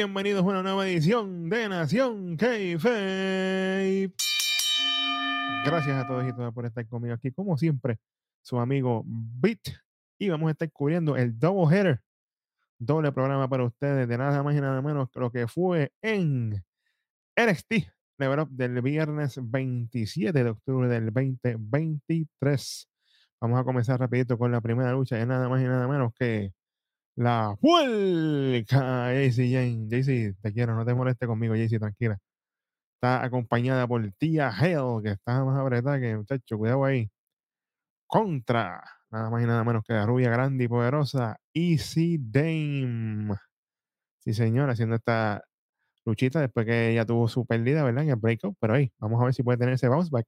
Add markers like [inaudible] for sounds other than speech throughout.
bienvenidos a una nueva edición de Nación k Gracias a todos y todas por estar conmigo aquí, como siempre, su amigo Beat. Y vamos a estar cubriendo el double header, doble programa para ustedes, de nada más y nada menos que lo que fue en NXT Level Up del viernes 27 de octubre del 2023. Vamos a comenzar rapidito con la primera lucha de nada más y nada menos que la vuelta JC Jane. JC, te quiero, no te molestes conmigo, JC, tranquila. Está acompañada por tía Hell, que está más apretada que muchacho, cuidado ahí. Contra nada más y nada menos que la rubia grande y poderosa Easy Dame. Sí, señor, haciendo esta luchita después que ella tuvo su pérdida, ¿verdad? En el breakout, pero ahí, vamos a ver si puede tener ese bounce back.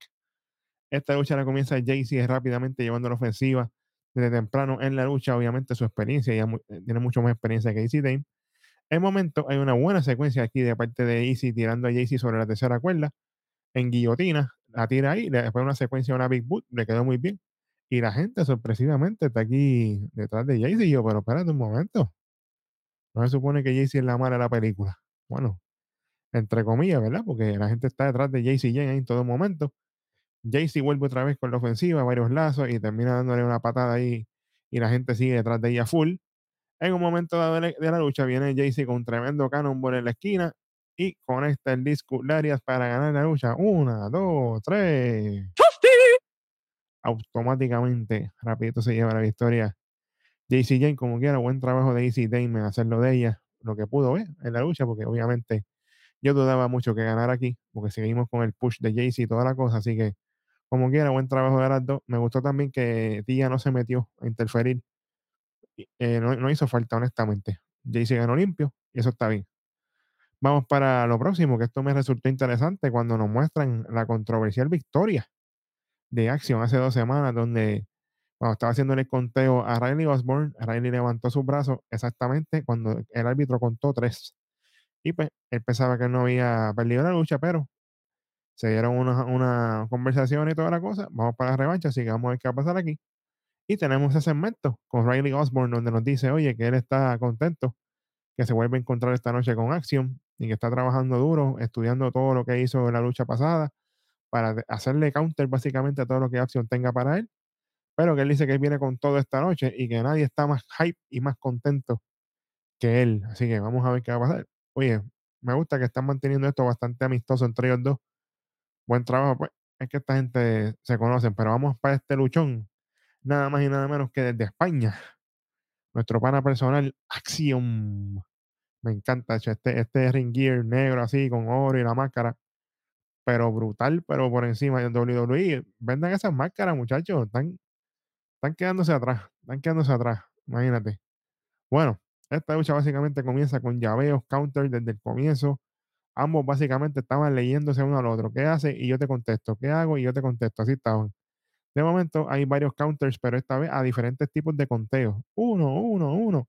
Esta lucha la comienza Jaycee rápidamente llevando la ofensiva desde temprano en la lucha, obviamente su experiencia, ella eh, tiene mucho más experiencia que Easy Dame. En momento hay una buena secuencia aquí de parte de Easy tirando a Jaycee sobre la tercera cuerda en guillotina, la tira ahí, después una secuencia, una Big Boot, le quedó muy bien. Y la gente sorpresivamente está aquí detrás de Jaycee. Y yo, pero espérate un momento. No se supone que Jaycee es la mala de la película. Bueno, entre comillas, ¿verdad? Porque la gente está detrás de Jaycee Jane en todo momento. Jaycee vuelve otra vez con la ofensiva, varios lazos y termina dándole una patada ahí y la gente sigue detrás de ella full. En un momento de, la lucha viene Jaycee con un tremendo cannonball en la esquina y conecta el disco Larias para ganar la lucha. Una, dos, tres. Automáticamente, rapidito se lleva la victoria. JC Jane, como quiera, buen trabajo de Easy Dame en hacerlo de ella, lo que pudo ver en la lucha, porque obviamente yo dudaba mucho que ganar aquí, porque seguimos con el push de Jaycee y toda la cosa, así que como quiera, buen trabajo de las dos. Me gustó también que Tía no se metió a interferir. Eh, no, hizo falta, honestamente. Jaycee ganó limpio y eso está bien. Vamos para lo próximo, que esto me resultó interesante cuando nos muestran la controversial victoria de Action hace dos semanas, donde cuando estaba haciendo el conteo a Riley Osborne, Riley levantó sus brazos exactamente cuando el árbitro contó tres. Y pues él pensaba que no había perdido la lucha, pero se dieron una, una, conversación y toda la cosa. Vamos para la revancha, así que vamos a ver qué va a pasar aquí. Y tenemos ese segmento con Riley Osborne, donde nos dice, oye, que él está contento, que se vuelve a encontrar esta noche con Action y que está trabajando duro, estudiando todo lo que hizo en la lucha pasada para hacerle counter básicamente a todo lo que Action tenga para él. Pero que él dice que viene con todo esta noche y que nadie está más hype y más contento que él. Así que vamos a ver qué va a pasar. Oye, me gusta que están manteniendo esto bastante amistoso entre ellos dos buen trabajo, pues es que esta gente se conocen, pero vamos para este luchón, nada más y nada menos que desde España. Nuestro pana personal, Acción. Me encanta, este, este ring gear negro así, con oro y la máscara, pero brutal, pero por encima de WWE. Vendan esas máscaras, muchachos, están, están quedándose atrás, están quedándose atrás, imagínate. Bueno, esta lucha básicamente comienza con llaveos, counter desde el comienzo ambos básicamente estaban leyéndose uno al otro. ¿Qué hace? Y yo te contesto. ¿Qué hago? Y yo te contesto. Así estaban. De momento hay varios counters, pero esta vez a diferentes tipos de conteos. Uno, uno, uno.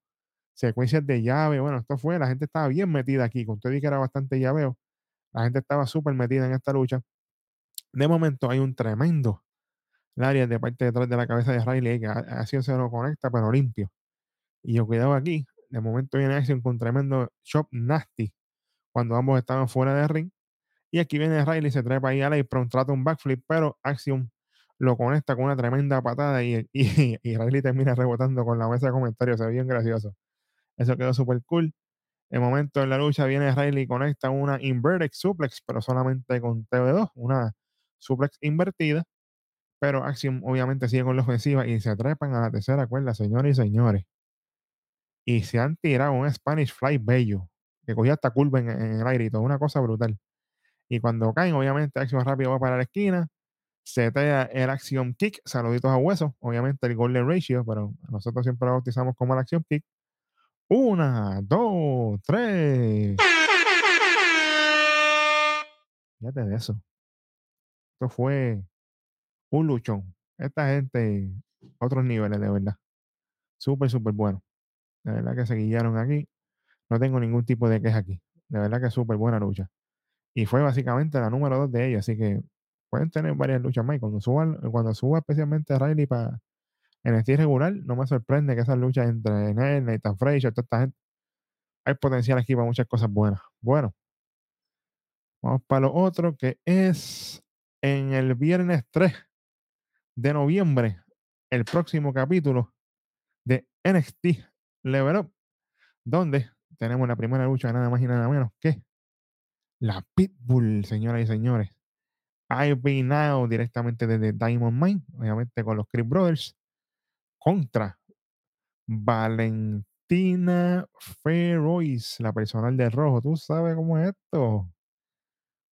Secuencias de llave. Bueno, esto fue, la gente estaba bien metida aquí. Con todo y que era bastante llaveo. La gente estaba súper metida en esta lucha. De momento hay un tremendo área de parte detrás de la cabeza de Riley que así se lo conecta, pero limpio. Y yo cuidado aquí. De momento viene acción con tremendo shop nasty cuando ambos estaban fuera de ring. Y aquí viene Riley, se trepa ahí a la y trata un backflip, pero Axiom lo conecta con una tremenda patada [laughs] y, Riley termina rebotando con la mesa de comentarios. Se ve bien gracioso. Eso quedó súper cool. En momento en la lucha viene Riley y conecta una inverted suplex, pero solamente con TV2, una suplex invertida. Pero Axiom obviamente sigue con la ofensiva y se trepan a la tercera cuerda, señores y señores. Y se han tirado un Spanish Fly bello que cogía hasta curva en, el aire y todo, una cosa brutal. Y cuando caen, obviamente, Acción Rápido va para la esquina, setea el Action Kick, saluditos a hueso, obviamente el Golden Ratio, pero nosotros siempre lo bautizamos como el Action Kick. Una, dos, tres. Fíjate de eso. Esto fue un luchón. Esta gente, otros niveles, de verdad. Súper, súper bueno. De verdad que se guiaron aquí. No tengo ningún tipo de queja aquí. De verdad que es súper buena lucha. Y fue básicamente la número dos de ella, así que pueden tener varias luchas más. Cuando suban, cuando suba especialmente a Riley para en el regular, no me sorprende que esas luchas entre él, Nathan Frazier, toda esta gente hay potencial aquí para muchas cosas buenas. Bueno, vamos para lo otro que es en el viernes 3 de noviembre, el próximo capítulo de NXT Level Up, donde tenemos la primera lucha nada más y nada menos que la Pitbull, señoras y señores. Been now directamente desde Diamond Mine, obviamente con los Creep Brothers, contra Valentina Ferois, la personal de rojo. ¿Tú sabes cómo es esto?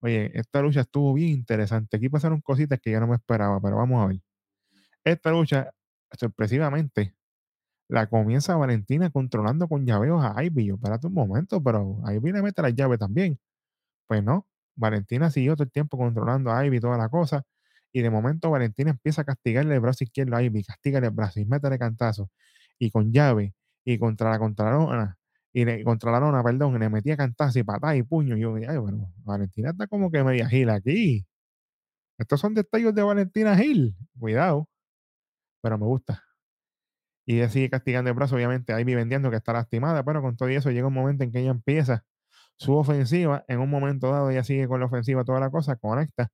Oye, esta lucha estuvo bien interesante. Aquí pasaron cositas que yo no me esperaba, pero vamos a ver. Esta lucha, sorpresivamente, la comienza Valentina controlando con llaveos a Ivy. Yo, espérate un momento, pero Ivy le mete la llave también. Pues no, Valentina siguió todo el tiempo controlando a Ivy y toda la cosa. Y de momento Valentina empieza a castigarle el brazo izquierdo a Ivy, castígale el brazo y métele cantazo. Y con llave, y contra la contralona, y le, contra la lona, perdón, y le metía cantazo y patada y puño. Y yo, ay, bueno, Valentina está como que media gil aquí. Estos son detalles de Valentina Gil. Cuidado. Pero me gusta. Y ella sigue castigando el brazo, obviamente, Ivy vendiendo que está lastimada, pero con todo eso llega un momento en que ella empieza su ofensiva. En un momento dado, ella sigue con la ofensiva, toda la cosa, conecta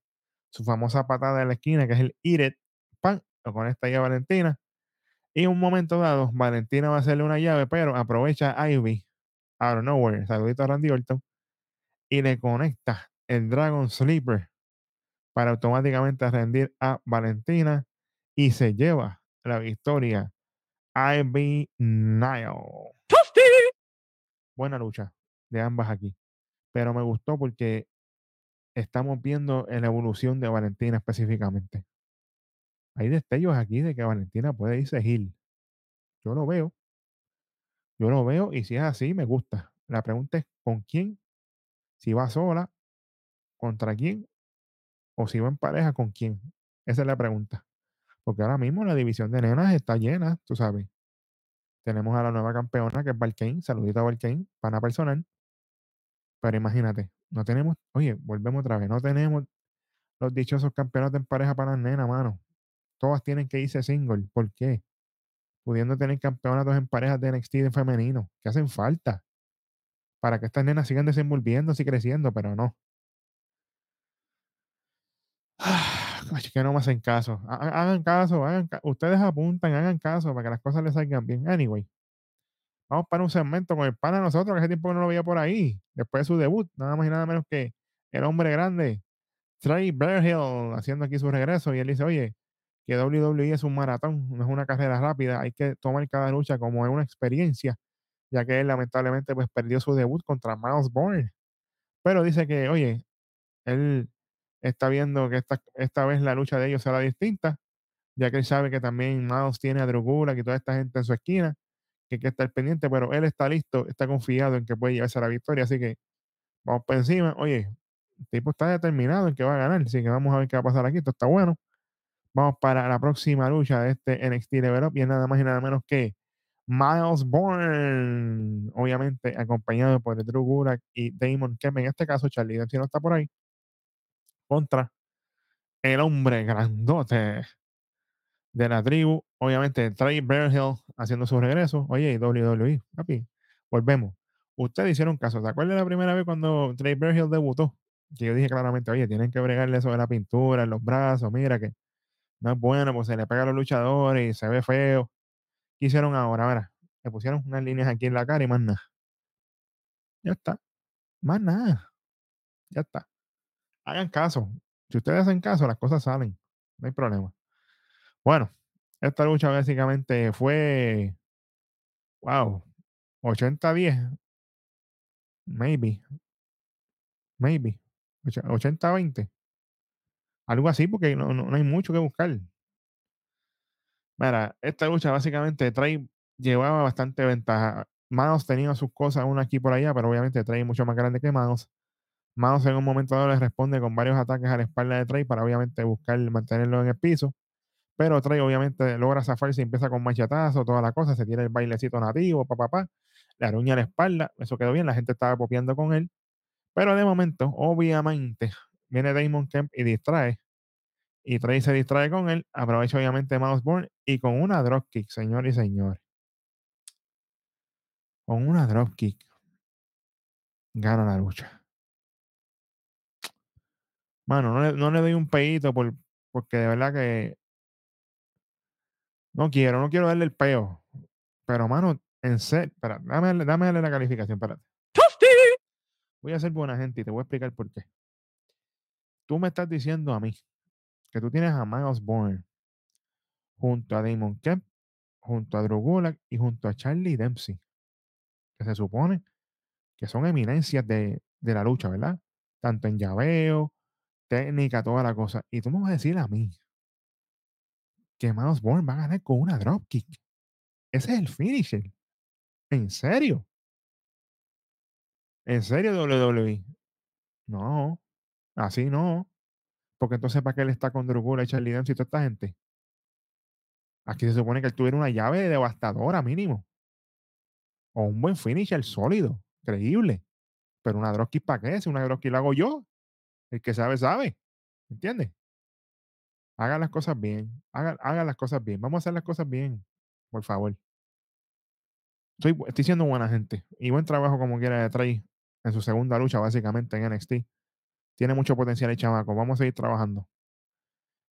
su famosa patada de la esquina, que es el It, pan, lo conecta ya Valentina. Y en un momento dado, Valentina va a hacerle una llave, pero aprovecha Ivy, out of nowhere, saludito a Randy Orton, y le conecta el Dragon Sleeper para automáticamente rendir a Valentina y se lleva la victoria. Ivy Nile. Buena lucha de ambas aquí. Pero me gustó porque estamos viendo la evolución de Valentina específicamente. Hay destellos aquí de que Valentina puede irse Gil. Yo lo veo. Yo lo veo y si es así, me gusta. La pregunta es con quién, si va sola, contra quién, o si va en pareja, con quién. Esa es la pregunta. Porque ahora mismo la división de nenas está llena, tú sabes. Tenemos a la nueva campeona que es Valkane, saludito a Valkane, pana personal. Pero imagínate, no tenemos, oye, volvemos otra vez, no tenemos los dichosos campeonatos en pareja para las nenas, mano. Todas tienen que irse single. ¿Por qué? Pudiendo tener campeonatos en parejas de NXT de femenino, que hacen falta para que estas nenas sigan desenvolviéndose y creciendo, pero no. Que no me hacen caso. Hagan caso, hagan ustedes apuntan, hagan caso para que las cosas les salgan bien. Anyway, vamos para un segmento con el pana nosotros, que hace tiempo que no lo veía por ahí, después de su debut, nada más y nada menos que el hombre grande, Trey Bearhill, haciendo aquí su regreso. Y él dice: Oye, que WWE es un maratón, no es una carrera rápida, hay que tomar cada lucha como una experiencia, ya que él lamentablemente pues perdió su debut contra Miles Bourne. Pero dice que, oye, él está viendo que esta, esta vez la lucha de ellos será distinta, ya que él sabe que también Miles tiene a Drew Gulak y toda esta gente en su esquina, que hay que estar pendiente, pero él está listo, está confiado en que puede llevarse a la victoria, así que vamos por encima. Oye, el tipo está determinado en que va a ganar, así que vamos a ver qué va a pasar aquí, esto está bueno. Vamos para la próxima lucha de este NXT Level Up y es nada más y nada menos que Miles Bourne, obviamente acompañado por Drew Gulak y Damon Kemp. En este caso, Charlie si no está por ahí, contra el hombre grandote de la tribu, obviamente Trey Bearhill haciendo su regreso. Oye, WWE, papi, volvemos. Ustedes hicieron caso. ¿Se acuerdan la primera vez cuando Trey Bearhill debutó? Que yo dije claramente, oye, tienen que bregarle eso de la pintura en los brazos, mira que no es bueno, pues se le pega a los luchadores y se ve feo. ¿Qué hicieron ahora? Mira, le pusieron unas líneas aquí en la cara y más nada. Ya está. Más nada. Ya está. Hagan caso. Si ustedes hacen caso, las cosas salen. No hay problema. Bueno, esta lucha básicamente fue. Wow. 80-10. Maybe. Maybe. 80-20. Algo así, porque no, no, no, hay mucho que buscar. Mira, esta lucha básicamente trae, llevaba bastante ventaja. Manos tenía sus cosas una aquí por allá, pero obviamente trae mucho más grande que Manos. Manos en un momento dado le responde con varios ataques a la espalda de Trey para obviamente buscar mantenerlo en el piso. Pero Trey obviamente logra zafarse y empieza con machetazo, toda la cosa, se tiene el bailecito nativo, papá, papá, le aruña la espalda, eso quedó bien, la gente estaba copiando con él. Pero de momento, obviamente, viene Damon Kemp y distrae. Y Trey se distrae con él, aprovecha obviamente Mousebourne y con una dropkick, señor y señor. Con una dropkick. gana la lucha. Mano, no le, no le doy un peito por, porque de verdad que no quiero, no quiero darle el peo. Pero, mano, en serio, espera, dame, darle- dame darle la calificación, espérate. Voy a ser buena gente y te voy a explicar por qué. Tú me estás diciendo a mí que tú tienes a Miles Bourne junto a Damon Kemp, junto a Drew Gulak y junto a Charlie Dempsey, que se supone que son eminencias de, de la lucha, ¿verdad? Tanto en llaveo, técnica, toda la cosa. Y tú me vas a decir a mí que Miles Bourne va a ganar con una dropkick. Ese es el finisher. ¿En serio? ¿En serio, WWE? No, así no. Porque entonces, ¿para qué él está con Drew Gulak y Charlie Dempsey y toda esta gente? Aquí se supone que él tuviera una llave devastadora mínimo. O un buen finisher sólido, creíble. Pero una dropkick ¿para qué? Si una dropkick la hago yo, el que sabe, sabe. ¿Entiendes? Hagan las cosas bien. Hagan, hagan las cosas bien. Vamos a hacer las cosas bien. Por favor. Bu- estoy siendo buena gente. Y buen trabajo como quiera de Trey en su segunda lucha, básicamente, en NXT. Tiene mucho potencial el chamaco. Vamos a seguir trabajando.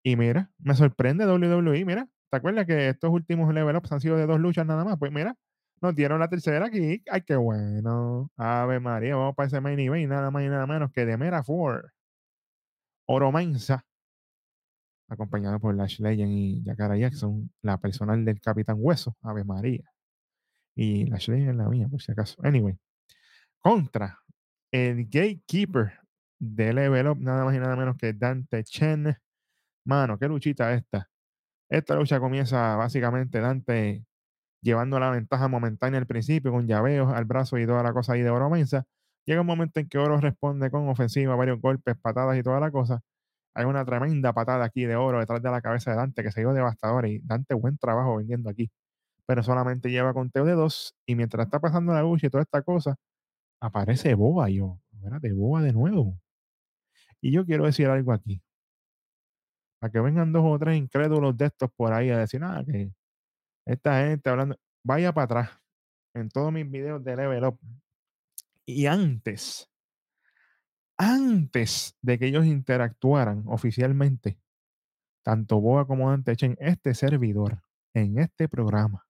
Y mira, me sorprende WWE. Mira, ¿te acuerdas que estos últimos level ups han sido de dos luchas nada más? Pues mira, nos dieron la tercera aquí. Ay, qué bueno. Ave María, vamos para ese main event. Nada más y nada menos que de Mera. Oro Mensa, acompañado por Lash Legend y Yakara Jackson, la personal del Capitán Hueso, Ave María. Y Lash Legend es la mía, por si acaso. Anyway, contra el Gatekeeper de Level Up, nada más y nada menos que Dante Chen. Mano, qué luchita esta. Esta lucha comienza básicamente Dante llevando la ventaja momentánea al principio con llaveos al brazo y toda la cosa ahí de Oro Mensa. Llega un momento en que Oro responde con ofensiva, varios golpes, patadas y toda la cosa. Hay una tremenda patada aquí de Oro detrás de la cabeza de Dante que se dio devastadora y Dante buen trabajo vendiendo aquí. Pero solamente lleva conteo de dos y mientras está pasando la lucha y toda esta cosa, aparece Boa y yo. Espérate, Boa de nuevo. Y yo quiero decir algo aquí. Para que vengan dos o tres incrédulos de estos por ahí a decir, nada, que esta gente hablando, vaya para atrás en todos mis videos de Level Up. Y antes, antes de que ellos interactuaran oficialmente, tanto Boa como Dante en este servidor, en este programa,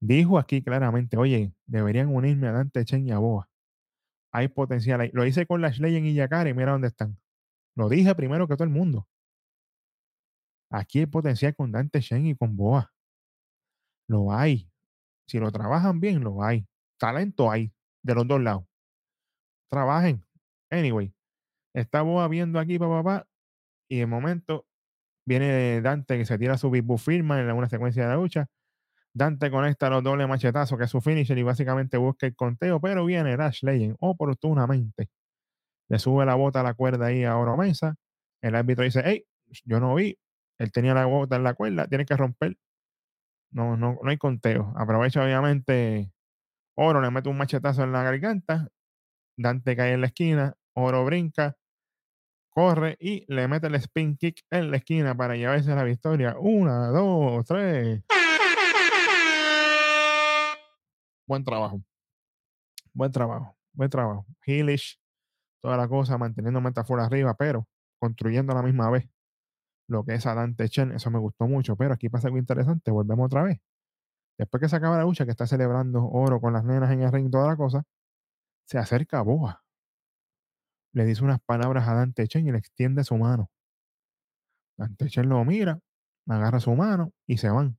dijo aquí claramente, oye, deberían unirme a Dante Chen y a Boa. Hay potencial ahí. Lo hice con Lash Legend y Yakari, mira dónde están. Lo dije primero que todo el mundo. Aquí hay potencial con Dante Chen y con Boa. Lo hay. Si lo trabajan bien, lo hay. Talento hay de los dos lados. Trabajen. Anyway, está Boa viendo aquí, papá, papá, y de momento viene Dante que se tira su Big firma en una secuencia de la lucha. Dante conecta los dobles machetazos, que es su finisher, y básicamente busca el conteo, pero viene Dash Legend oportunamente. Le sube la bota a la cuerda ahí a Oro Mesa. El árbitro dice, hey, yo no vi. Él tenía la bota en la cuerda, tiene que romper. No, no, no hay conteo. Aprovecha, obviamente, Oro le mete un machetazo en la garganta. Dante cae en la esquina. Oro brinca, corre y le mete el spin kick en la esquina para llevarse la victoria. Una, dos, tres. Buen trabajo. Buen trabajo. Buen trabajo. Heelish, toda la cosa, manteniendo metáfora arriba, pero construyendo a la misma vez lo que es a Dante Chen. Eso me gustó mucho. Pero aquí pasa algo interesante. Volvemos otra vez. Después que se acaba la lucha, que está celebrando oro con las nenas en el ring, toda la cosa, se acerca a Boa. Le dice unas palabras a Dante Chen y le extiende su mano. Dante Chen lo mira, agarra su mano y se van.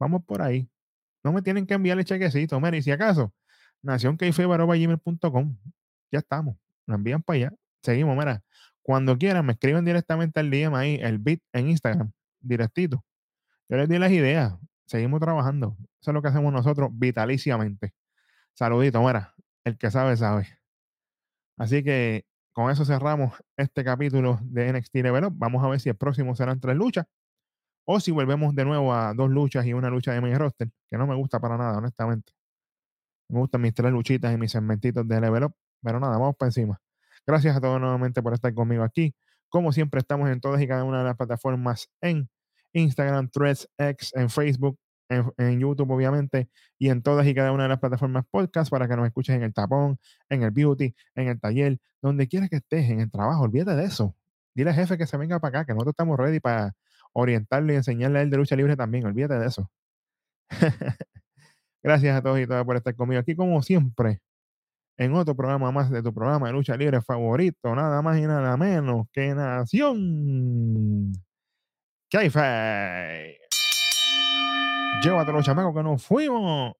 Vamos por ahí. No me tienen que enviar el chequecito. Mira, y si acaso, nacionkeife.com. Ya estamos. Lo envían para allá. Seguimos, mira. Cuando quieran, me escriben directamente al DM ahí, el beat en Instagram, directito. Yo les di las ideas. Seguimos trabajando. Eso es lo que hacemos nosotros vitaliciamente. Saludito, mira. El que sabe, sabe. Así que con eso cerramos este capítulo de NXT Level Up. Vamos a ver si el próximo serán tres luchas o si volvemos de nuevo a dos luchas y una lucha de main roster, que no me gusta para nada, honestamente. Me gustan mis tres luchitas y mis segmentitos de Level Up, pero nada, vamos para encima. Gracias a todos nuevamente por estar conmigo aquí. Como siempre, estamos en todas y cada una de las plataformas en Instagram, Threads, X, en Facebook, en, YouTube, obviamente, y en todas y cada una de las plataformas podcast para que nos escuches en el tapón, en el beauty, en el taller, donde quieras que estés, en el trabajo. Olvídate de eso. Dile al jefe que se venga para acá, que nosotros estamos ready para orientarle y enseñarle a él de lucha libre también. Olvídate de eso. [laughs] Gracias a todos y todas por estar conmigo aquí, como siempre, en otro programa más de tu programa de lucha libre favorito, nada más y nada menos que Nación Kaife. Llévatelo, chamacos, que nos fuimos.